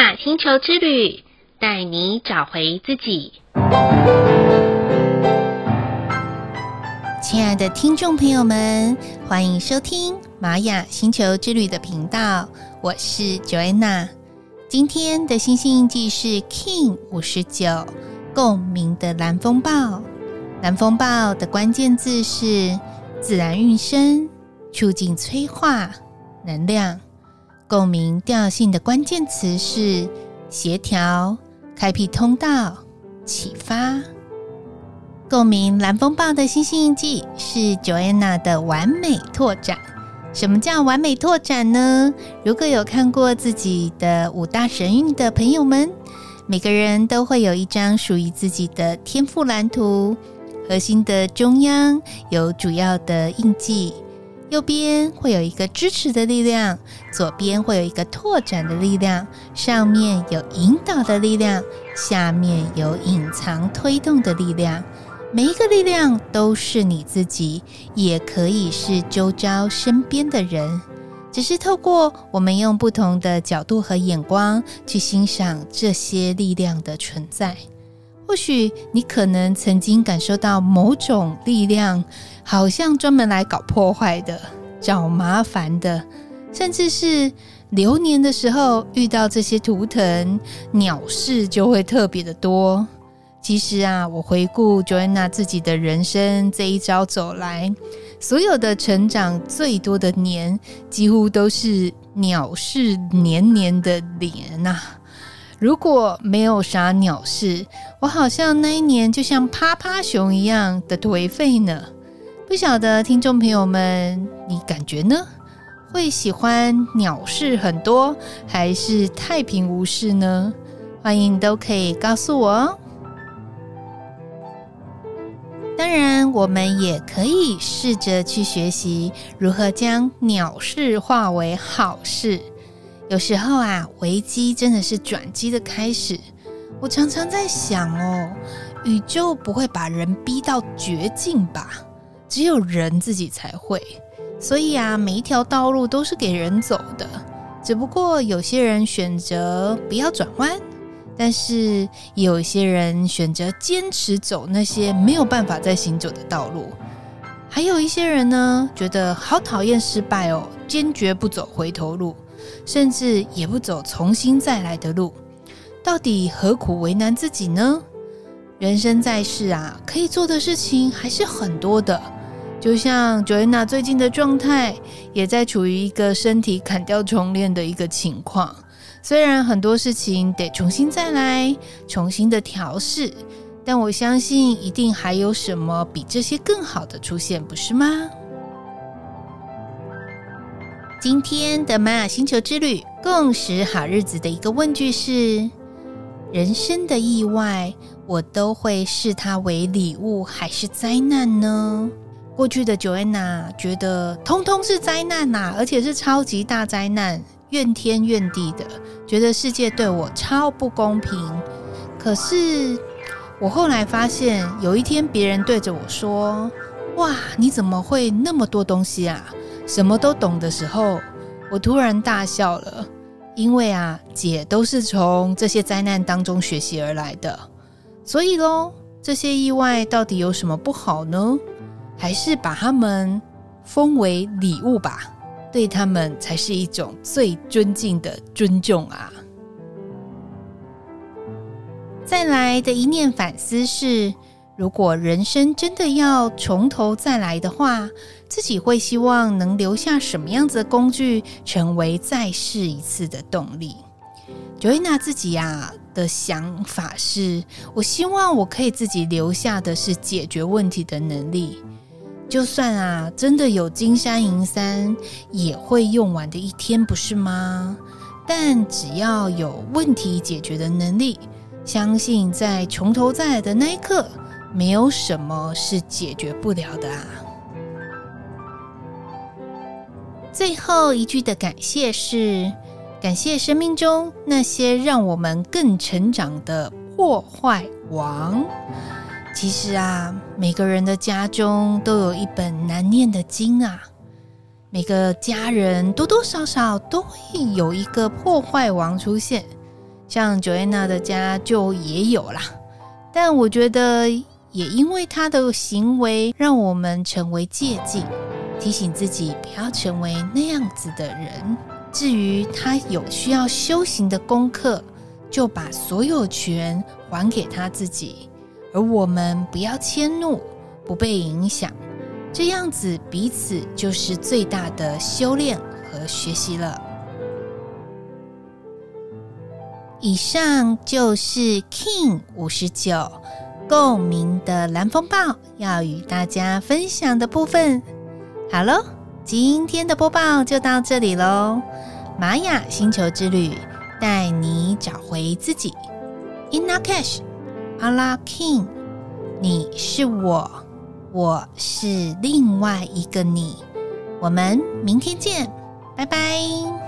雅星球之旅，带你找回自己。亲爱的听众朋友们，欢迎收听玛雅星球之旅的频道，我是 Joanna。今天的星星印记是 King 五十九，共鸣的蓝风暴。蓝风暴的关键字是自然运生、促进催化、能量。共鸣调性的关键词是协调、开辟通道、启发。共鸣蓝风暴的星星印记是 Joanna 的完美拓展。什么叫完美拓展呢？如果有看过自己的五大神諭的朋友们，每个人都会有一张属于自己的天赋蓝图。核心的中央有主要的印记。右边会有一个支持的力量，左边会有一个拓展的力量，上面有引导的力量，下面有隐藏推动的力量。每一个力量都是你自己，也可以是周遭身边的人，只是透过我们用不同的角度和眼光去欣赏这些力量的存在。或许你可能曾经感受到某种力量，好像专门来搞破坏的、找麻烦的，甚至是流年的时候遇到这些图腾，鸟事就会特别的多。其实啊，我回顾 Joanna 自己的人生这一招走来，所有的成长最多的年，几乎都是鸟事年年的年呐。如果没有啥鸟事，我好像那一年就像趴趴熊一样的颓废呢。不晓得听众朋友们，你感觉呢？会喜欢鸟事很多，还是太平无事呢？欢迎都可以告诉我哦。当然，我们也可以试着去学习如何将鸟事化为好事。有时候啊，危机真的是转机的开始。我常常在想哦，宇宙不会把人逼到绝境吧？只有人自己才会。所以啊，每一条道路都是给人走的，只不过有些人选择不要转弯，但是有些人选择坚持走那些没有办法再行走的道路。还有一些人呢，觉得好讨厌失败哦，坚决不走回头路。甚至也不走重新再来的路，到底何苦为难自己呢？人生在世啊，可以做的事情还是很多的。就像 Joanna 最近的状态，也在处于一个身体砍掉重练的一个情况。虽然很多事情得重新再来，重新的调试，但我相信一定还有什么比这些更好的出现，不是吗？今天的玛雅星球之旅共识好日子的一个问句是：人生的意外，我都会视它为礼物还是灾难呢？过去的 Joanna 觉得通通是灾难呐，而且是超级大灾难，怨天怨地的，觉得世界对我超不公平。可是我后来发现，有一天别人对着我说：“哇，你怎么会那么多东西啊？”什么都懂的时候，我突然大笑了，因为啊，姐都是从这些灾难当中学习而来的，所以喽，这些意外到底有什么不好呢？还是把他们封为礼物吧，对他们才是一种最尊敬的尊重啊！再来的一念反思是。如果人生真的要从头再来的话，自己会希望能留下什么样子的工具，成为再试一次的动力？Joanna 自己呀、啊、的想法是，我希望我可以自己留下的是解决问题的能力。就算啊真的有金山银山，也会用完的一天，不是吗？但只要有问题解决的能力，相信在从头再来的那一刻。没有什么是解决不了的啊！最后一句的感谢是：感谢生命中那些让我们更成长的破坏王。其实啊，每个人的家中都有一本难念的经啊，每个家人多多少少都会有一个破坏王出现。像 Joanna 的家就也有啦。但我觉得，也因为他的行为，让我们成为借镜，提醒自己不要成为那样子的人。至于他有需要修行的功课，就把所有权还给他自己，而我们不要迁怒，不被影响，这样子彼此就是最大的修炼和学习了。以上就是 King 五十九共鸣的蓝风暴要与大家分享的部分。好喽，今天的播报就到这里喽。玛雅星球之旅带你找回自己。In 阿拉 King，你是我，我是另外一个你。我们明天见，拜拜。